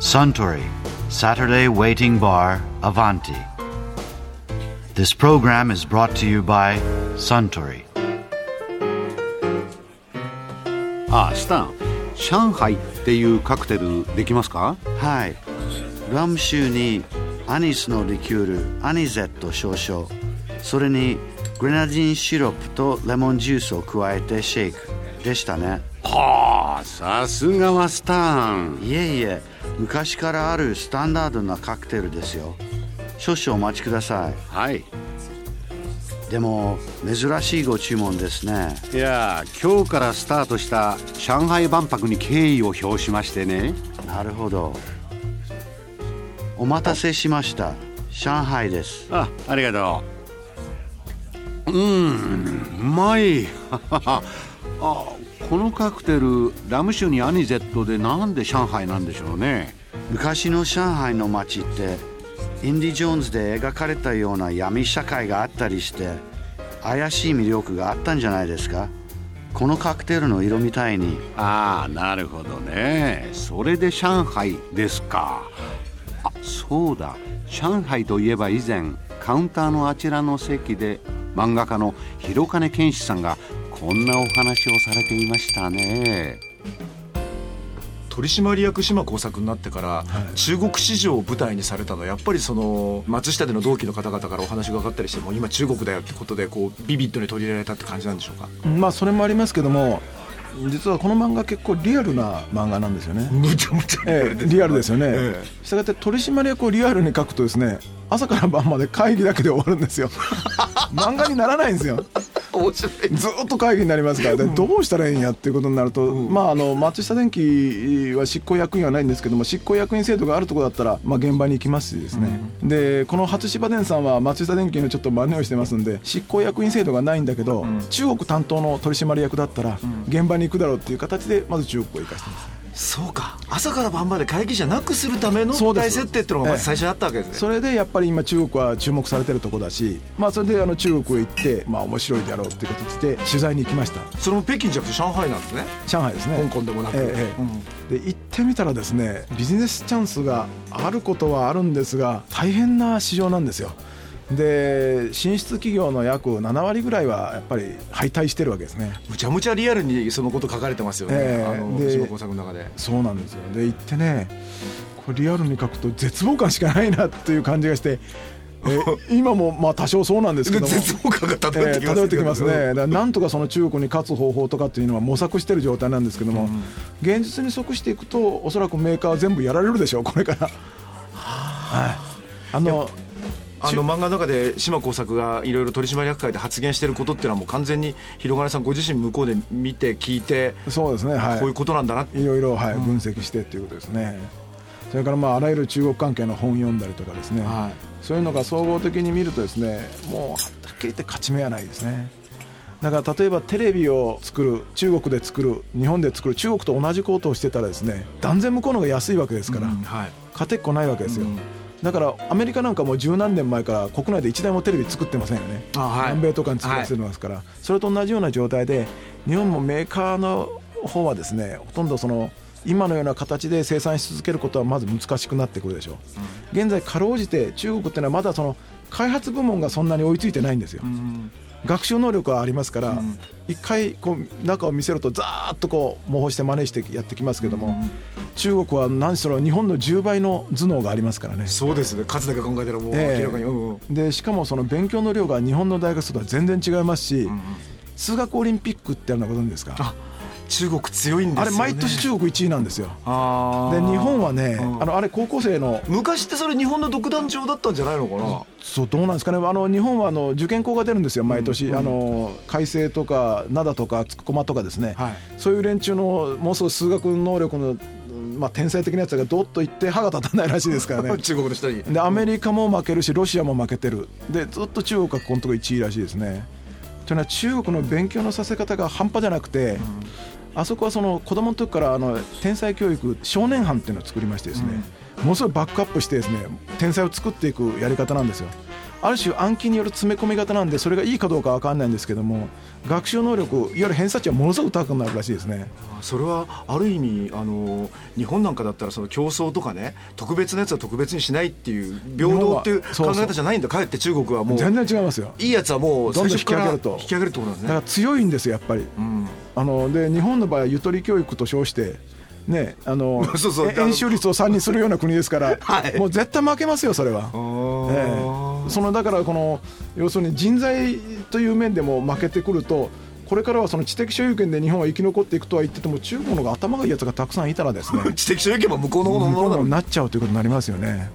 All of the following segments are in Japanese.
Suntory Saturday Waiting Bar Avanti. This program is brought to you by Suntory. ああスタン上海っていうカクテルできますか？はい。ラム酒にアニスのリキュール、アニゼット少々、それにグレナディンシロップとレモンジュースを加えてシェイクでしたね。はあさすがはスタンいえいえ、昔からあるスタンダードなカクテルですよ。少々お待ちくださはいい。でも、珍しいご注文ですね。いや今日からスタートした上海万博に敬意を表しましてねなるほど。お待たせしました。上海です。あありがとううんうまいあ このカクテルラム酒にアニゼットでなんで上海なんでしょうね。昔の上海の街ってインディ・ジョーンズで描かれたような闇社会があったりして怪しい魅力があったんじゃないですか。このカクテルの色みたいに。ああなるほどね。それで上海ですか。あそうだ。上海といえば以前カウンターのあちらの席で漫画家の広金健志さんがこんなお話をされていましたね取締役島耕作になってから、中国市場を舞台にされたのはやっぱりその松下での同期の方々からお話が分かったりしても今中国だよってことでこうビビッドに取り入れられたって感じなんでしょうか？まあそれもありますけども実はこの漫画結構リアルな漫画なんですよね。むちゃむちゃええリアルですよね。えしたがって取締役をリアルに書くとですね朝から晩まで会議だけで終わるんですよ。漫画にならないんですよ。面白い。ずっと会議になりますからでどうしたらいいんやっていうことになると、まああの松下電器は執行役員はないんですけども執行役員制度があるところだったら、まあ、現場に行きますしですね、でこの初芝電さんは松下電器のちょっと真似をしてますんで執行役員制度がないんだけど、中国担当の取締役だったら、現場に行くだろうっていう形でまず中国を生かしてます。そうか。朝から晩まで会議じゃなくするための大設定っていうのがまず最初にあったわけですね、それでやっぱり今中国は注目されてるところだし、まあ、それであの中国へ行って、まあ、面白いであろうっていう形で取材に行きました。それも北京じゃなくて上海なんですね。上海ですね。香港でもなく、ええええ。で行ってみたらですねビジネスチャンスがあることはあるんですが大変な市場なんですよで進出企業の約7割ぐらいはやっぱり敗退してるわけですね。むちゃむちゃリアルにそのこと書かれてますよね、ええ。あので島耕作の中で。そうなんですよ。で行ってねこれリアルに書くと絶望感しかないなっていう感じがしてえ 今もまあ多少そうなんですけども。絶望感が漂ってきますえーてきますね、なんとかその中国に勝つ方法とかっていうのは模索してる状態なんですけども、現実に即していくとおそらくメーカーは全部やられるでしょうこれから。はい、あのあの漫画の中で島耕作がいろいろ取締役会で発言してることっていうのはもう完全に広金さんご自身向こうで見て聞いて、そうですね、はい、こういうことなんだな。っていろいろ、はい分析してっていうことですね。それからまああらゆる中国関係の本読んだりとかですね、はそういうのが総合的に見るとですねもうはっきり言って勝ち目はないですね。だから例えばテレビを作る中国で作る日本で作る中国と同じことをしてたらですね断然向こうの方が安いわけですから、うんはい。勝てっこないわけですよ、うんだからアメリカなんかもう十何年前から国内で一台もテレビ作ってませんよね、あはい。南米とかに作らせてますから、それと同じような状態で日本もメーカーの方はですねほとんどその今のような形で生産し続けることはまず難しくなってくるでしょう、現在かろうじて中国っていうのはまだその開発部門がそんなに追いついてないんですよ、うん学習能力はありますから、一回こう中を見せるとざーっとこう模倣して真似してやってきますけども、中国は何しろ日本の10倍の頭脳がありますからね。そうですね。数だけ考えたらもうええ。明らかに、でしかもその勉強の量が日本の大学とは全然違いますし、数学オリンピックってあるのはご存知ですか？あ中国強いんですよね。あれ毎年中国1位なんですよ。で日本はね、うん。あのあれ高校生の昔ってそれ日本の独壇場だったんじゃないのかな、そうどうなんですかね。あの日本はあの受験校が出るんですよ毎年、あの海星とか灘とか駒とかですね、はい。そういう連中のもうすぐ数学能力の、まあ、天才的なやつがどっといって歯が立たないらしいですからね。中国の人に。でアメリカも負けるしロシアも負けてる。でずっと中国がここのところ1位らしいですね。というのは中国の勉強のさせ方が半端じゃなくて、あそこはその子供の時からあの天才教育少年班っていうのを作りましてですね、ものすごいバックアップしてですね天才を作っていくやり方なんですよある種暗記による詰め込み型なんでそれがいいかどうか分かんないんですけども学習能力いわゆる偏差値はものすごく高くなるらしいですね。それはある意味あの日本なんかだったらその競争とかね特別なやつは特別にしないっていう平等っていう考え方じゃないんだ。かえって中国はもう全然違いますよ。いいやつはもうどんどん最初から引き上げると。引き上げるってことですね。だから強いんですよやっぱり。うん。あので日本の場合はゆとり教育と称してねあの そうそう。え円周率を3にするような国ですから、はい。もう絶対負けますよそれは。ええそのだからこの要するに人材という面でも負けてくるとこれからはその知的所有権で日本は生き残っていくとは言ってても中国の方が頭がいいやつがたくさんいたらですね知的所有権も向こうのもののになっちゃうということになりますよね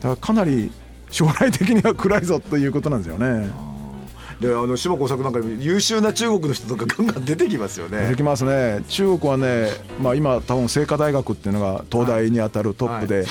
だからかなり将来的には暗いぞということなんですよねであの島耕作なんか優秀な中国の人とかガンガン出てきますよねできますね中国はね、まあ、今多分清華大学っていうのが東大にあたるトップで、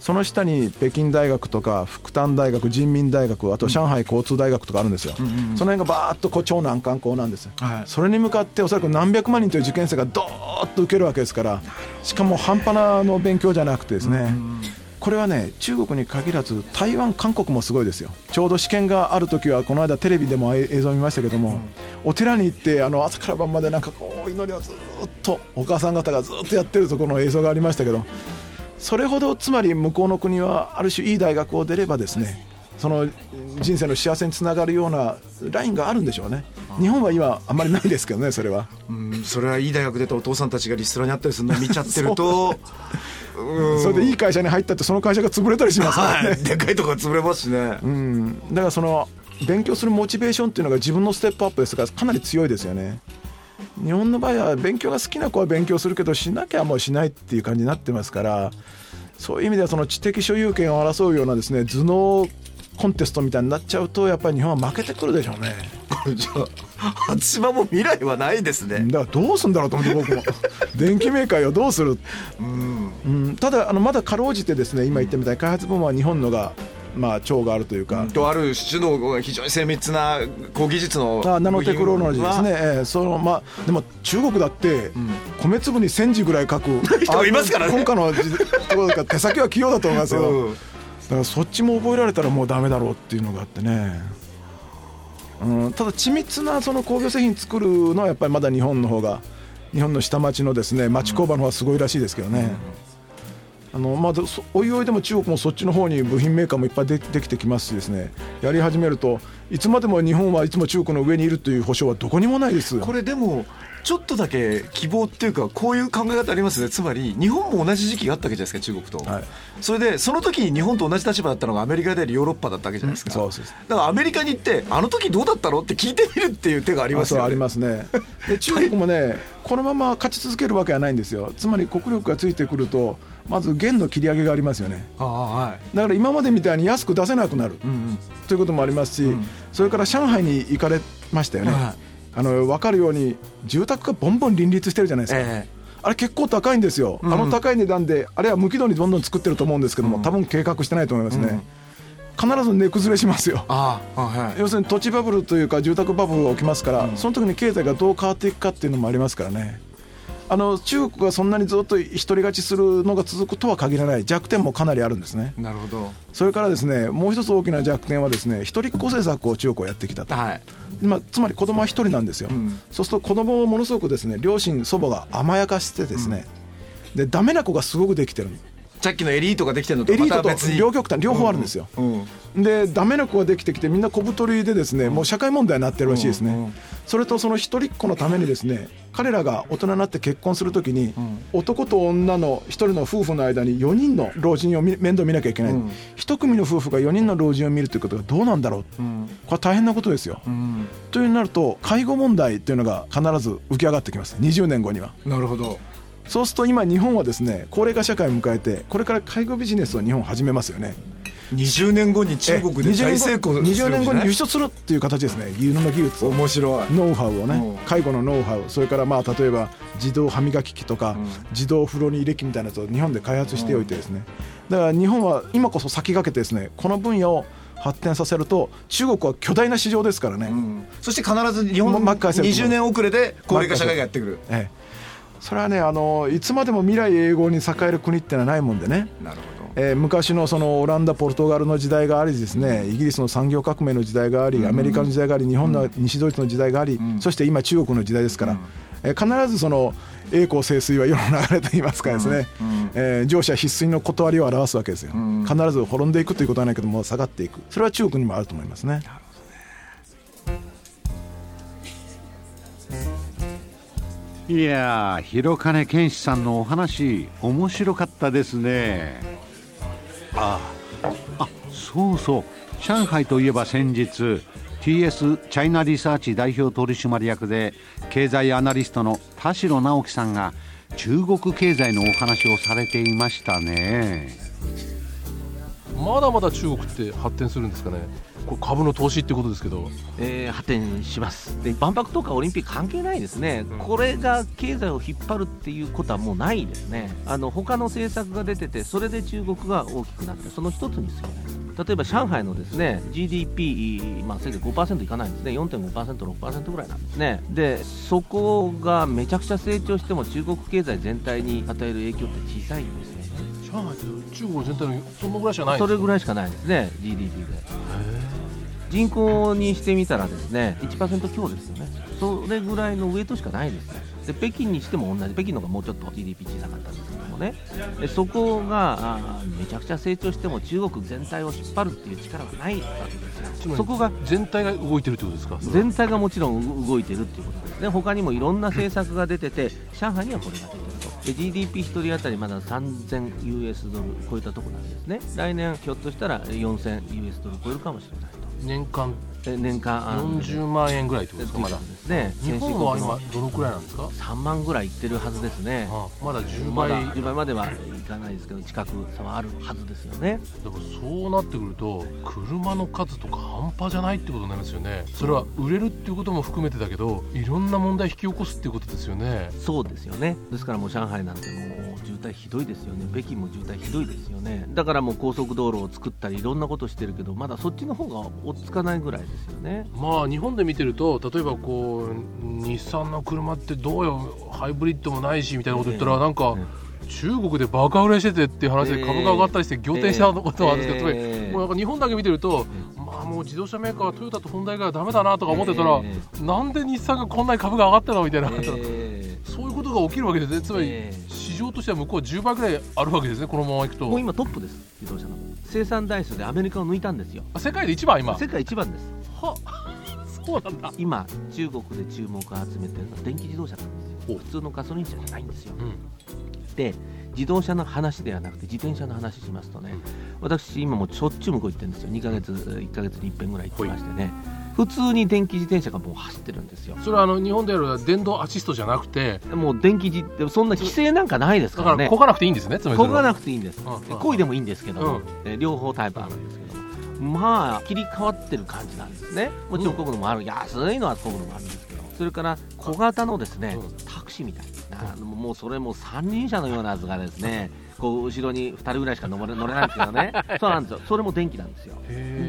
その下に北京大学とか復旦大学人民大学あと上海交通大学とかあるんですよ、その辺がバーッとこう超難関校なんです、はいそれに向かっておそらく何百万人という受験生がドーッと受けるわけですからしかも半端なの勉強じゃなくてですね、これはね中国に限らず台湾韓国もすごいですよ。ちょうど試験がある時はこの間テレビでも映像見ましたけども、お寺に行ってあの朝から晩までなんかこう祈りをずっとお母さん方がずっとやってるところの映像がありましたけどそれほどつまり向こうの国はある種いい大学を出ればですねその人生の幸せにつながるようなラインがあるんでしょうね。日本は今あんまりないですけどねそれは。うんそれはいい大学出たお父さんたちがリストラにあったりするのを見ちゃってるとうん。それでいい会社に入ったってその会社が潰れたりしますからね。はい。でかいとこが潰れますしね。うん、だからその勉強するモチベーションっていうのが自分のステップアップですからかなり強いですよね日本の場合は勉強が好きな子は勉強するけどしなきゃもうしないっていう感じになってますからそういう意味ではその知的所有権を争うようなですね頭脳コンテストみたいになっちゃうとやっぱり日本は負けてくるでしょうね。これじゃあ初島も未来はないですね。だからどうするんだろうと思って僕も。電機メーカーよどうする、うん。うん、ただあのまだかろうじてですね今言ったみたいに開発部門は日本のがまあ長があるというか、とある種の非常に精密な高技術のあナノテクノロジーですね、ええそのまあ、でも中国だって、米粒に1000字ぐらい書く 人がいますからね。あ今回の時ところだから手先は器用だと思いますけど、うん。だからそっちも覚えられたらもうダメだろうっていうのがあってね、うん、ただ緻密なその工業製品作るのはやっぱりまだ日本の方が日本の下町のですね町工場の方がすごいらしいですけどね。あのまあ、そおいおいでも中国もそっちの方に部品メーカーもいっぱいでできてきますしですね。やり始めるといつまでも日本はいつも中国の上にいるという保証はどこにもないです。これでもちょっとだけ希望っていうかこういう考え方ありますね。つまり日本も同じ時期があったわけじゃないですか中国と、はい。それでその時に日本と同じ立場だったのがアメリカでありヨーロッパだったわけじゃないですか、そうそうだからアメリカに行ってあの時どうだったのって聞いてみるっていう手がありますよねありますね。で中国もねこのまま勝ち続けるわけはないんですよ。つまり国力がついてくるとまず元の切り上げがありますよね。はい。だから今までみたいに安く出せなくなる、うんうん。ということもありますし、それから上海に行かれましたよね、はい。あの分かるように住宅がボンボン林立してるじゃないですか、えあれ結構高いんですよ、あの高い値段であれは無軌道にどんどん作ってると思うんですけども、多分計画してないと思いますね、必ず値崩れしますよ。ああはい要するに土地バブルというか住宅バブルが起きますから、その時に経済がどう変わっていくかっていうのもありますからねあの中国がそんなにずっと一人勝ちするのが続くとは限らない。弱点もかなりあるんですね。なるほど。それからですねもう一つ大きな弱点はですね一人っ子政策を中国はやってきたと、はい。まあ、つまり子供は一人なんですよ、ん。そうすると子供をものすごくですね両親祖母が甘やかしてですね、でダメな子がすごくできてるさっきのエリートができてるのとエリートと両極端両方あるんですよ、うんでダメな子ができてきてみんな小太りでですねもう社会問題になってるらしいですね、うん。うんそれとその一人っ子のためにですね彼らが大人になって結婚するときに、男と女の一人の夫婦の間に4人の老人を見面倒見なきゃいけない、うん。一組の夫婦が4人の老人を見るということがどうなんだろう、うん。これは大変なことですよ、うん。というになると介護問題っていうのが必ず浮き上がってきます。20年後には。なるほどそうすると今日本はですね高齢化社会を迎えてこれから介護ビジネスを日本始めますよね。20年後に中国で大成功する20年後に輸輸出するっていう形ですね。輸入の技術を面白いノウハウをうん。ね介護のノウハウ。それからまあ例えば自動歯磨き機とか、自動風呂に入れ機みたいなやつを日本で開発しておいてですね、だから日本は今こそ先駆けてですねこの分野を発展させると中国は巨大な市場ですからね、うん。そして必ず日本もう巻き返せる20年遅れで高齢化社会がやってくる。ええ、それはねあのいつまでも未来永劫に栄える国ってのはないもんでね、なるほど。えー、昔のそのオランダポルトガルの時代がありですね。イギリスの産業革命の時代がありアメリカの時代があり日本の西ドイツの時代があり、そして今中国の時代ですから、えー、必ずその栄光盛衰は世の流れといいますかですね、えー、上司は必須の断りを表すわけですよ、必ず滅んでいくということはないけども下がっていく。それは中国にもあると思いますね。いや広金健志さんのお話面白かったですね。ああそうそう。上海といえば先日 TS チャイナリサーチ代表取締役で経済アナリストの田代直樹さんが中国経済のお話をされていましたね。まだまだ中国って発展するんですかね？これ株の投資ってことですけど、えー、発展します。で万博とかオリンピック関係ないですね、うん、これが経済を引っ張るっていうことはもうないですね。あの他の政策が出ててそれで中国が大きくなってその一つにする。例えば上海のですね GDP、まあ、せいぜい5%いかないんですね、4.5%、6%ぐらいなんですね、でそこがめちゃくちゃ成長しても中国経済全体に与える影響って小さいんですね。上海って中国全体のそのぐらいしかないそれぐらいしかないですね、GDP で。人口にしてみたらですね1%強ですよね、それぐらいのウエイトしかないです、で北京にしても同じ、北京の方がもうちょっと GDP 小さかったんですけどもね、でそこがめちゃくちゃ成長しても中国全体を引っ張るっていう力がないわけですよ、そこが全体が動いてるってことですか？全体がもちろん動いてるっていうことですね、他にもいろんな政策が出てて、上海にはこれが出てる。と。GDP1 人当たりまだ 3000US ドル超えたところなんですね。来年ひょっとしたら 4000US ドル超えるかもしれない年間年間40万円ぐらいってことですか？まだ。ですね日本は今どのくらいなんですか？3万ぐらいいってるはずですね、まだ10倍、ま、10倍まではいかないですけど近く差はあるはずですよね。でもそうなってくると車の数とか半端じゃないってことになりますよね。それは売れるっていうことも含めてだけどいろんな問題引き起こすっていうことですよね。そうですよね。ですからもう上海なんてもう渋滞ひどいですよね。北京も渋滞ひどいですよね。だからもう高速道路を作ったりいろんなことしてるけどまだそっちの方が追っつかないぐらいですよね。まあ日本で見てると例えばこう日産の車ってどうよ。ハイブリッドもないしみたいなこと言ったらなんか、中国でバカ売れしててっていう話で株が上がったりして仰天したことはあるんですけど、えー、もうなんか日本だけ見てると、まあ、もう自動車メーカーはトヨタとホンダ以外はだめだなとか思ってたら、えー、なんで日産がこんなに株が上がったのみたいな、えー、そういうことが起きるわけですね。つまり市場としては向こう10倍ぐらいあるわけですねこのままいくと。もう今トップです自動車の生産台数でアメリカを抜いたんですよ。世界で一番今？世界一番です。は そうなんだ。今中国で注目を集めてるのは電気自動車なんですよ。普通のガソリン車じゃないんですよ、うん、で自動車の話ではなくて自転車の話しますとね、うん、私今もしょっちゅう向こう行ってるんですよ。2ヶ月1ヶ月に1遍ぐらい行ってましてね普通に電気自転車がもう走ってるんですよ。それはあの日本である電動アシストじゃなくてもう電気自そんな規制なんかないですからね。だかがなくていいんですねつまり。こがなくていいんです、こ、う、いでもいいんですけど、うん、両方タイプあるんですけどまあ切り替わってる感じなんですね。もちろんこぐのもある、安いのはこぐのもあるんですけどそれから小型のですね、タクシーみたいな。もうそれも三輪車のようなやつがですねこう後ろに2人ぐらいしか乗れ乗れないんですけどね。そうなんですよ。それも電気なんですよ。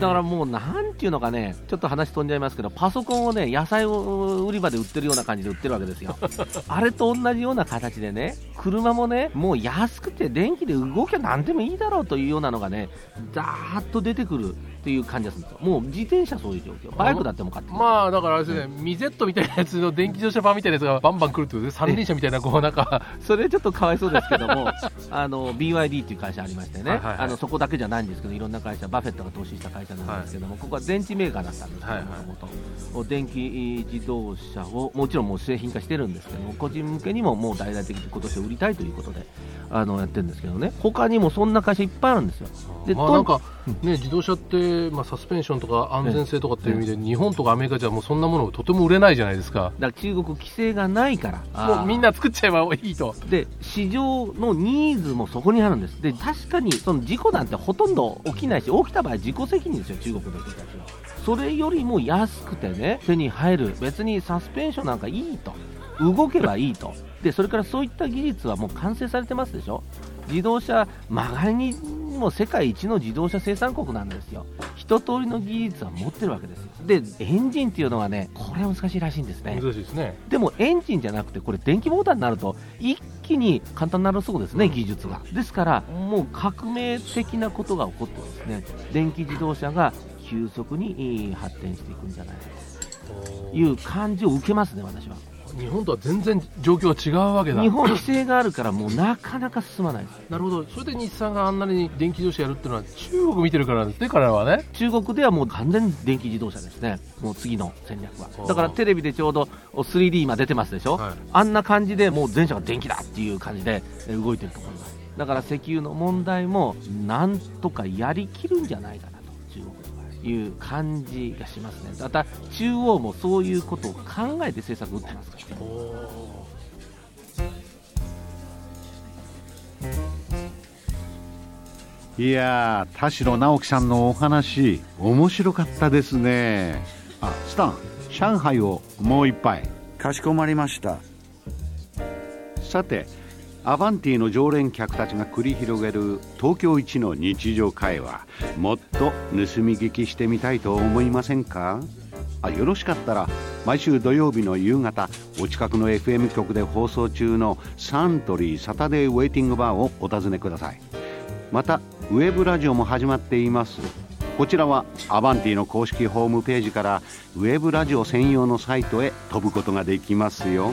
だからもうなんていうのかねちょっと話飛んじゃいますけどパソコンをね野菜を売り場で売ってるような感じで売ってるわけですよ。あれと同じような形でね車もねもう安くて電気で動きゃ何でもいいだろうというようなのがねだーっと出てくるっていう感じがするんですよ。もう自転車そういう状況。バイクだっても買ってまあだからあれですね、うん、ミゼットみたいなやつの電気自動車版みたいなやつがバンバン来るってことで三輪車みたいなこうなんか。それちょっとかわいそうですけども あの BYD っていう会社ありましてね、はいはいはい、あのそこだけじゃないんですけどいろんな会社バフェットが投資した会社なんですけども、はい、ここは電池メーカーだったんですけども、はいはい、電気自動車をもちろんもう製品化してるんですけども個人向けにももう大々的に今年売りたいということであのやってるんですけどね。他にもそんな会社いっぱいあるんですよ。で、まあ、ね、自動車って、まあ、サスペンションとか安全性とかっていう意味で、日本とかアメリカじゃもうそんなものとても売れないじゃないですか。だから中国規制がないから。もうみんな作っちゃえばいいと。で市場のニーズもそこにあるんです。で確かにその事故なんてほとんど起きないし起きた場合自己責任ですよ中国の人たちは。それよりも安くてね手に入る。別にサスペンションなんかいいと。動けばいいと。でそれからそういった技術はもう完成されてますでしょ。自動車、まがりにも世界一の自動車生産国なんですよ。1一通りの技術は持ってるわけですよ。でエンジンっていうのはねこれは難しいらしいんですね。難しいですね。でもエンジンじゃなくてこれ電気モーターになると一気に簡単になるそうですね技術が。ですからもう革命的なことが起こってですね。電気自動車が急速に発展していくんじゃないかという感じを受けますね私は日本とは全然状況が違うわけだ。日本規制があるからもうなかなか進まないです。なるほど。それで日産があんなに電気自動車やるっていうのは中国見てるからですね彼らはね。中国ではもう完全に電気自動車ですね。もう次の戦略は。だからテレビでちょうど 3D 今出てますでしょ、はい、あんな感じでもう全車が電気だっていう感じで動いてると思いますだから石油の問題もなんとかやりきるんじゃないかなと。中国いう感じがしますね、また中央もそういうことを考えて政策を打ってますから。いや田代直樹さんのお話面白かったですね。あスタン上海をもう一杯。かしこまりました。さてアバンティの常連客たちが繰り広げる東京一の日常会話。もっと盗み聞きしてみたいと思いませんか？あよろしかったら毎週土曜日の夕方お近くの FM 局で放送中のサントリーサタデーウェイティングバーをお尋ねください。またウェブラジオも始まっています。こちらはアバンティの公式ホームページからウェブラジオ専用のサイトへ飛ぶことができますよ。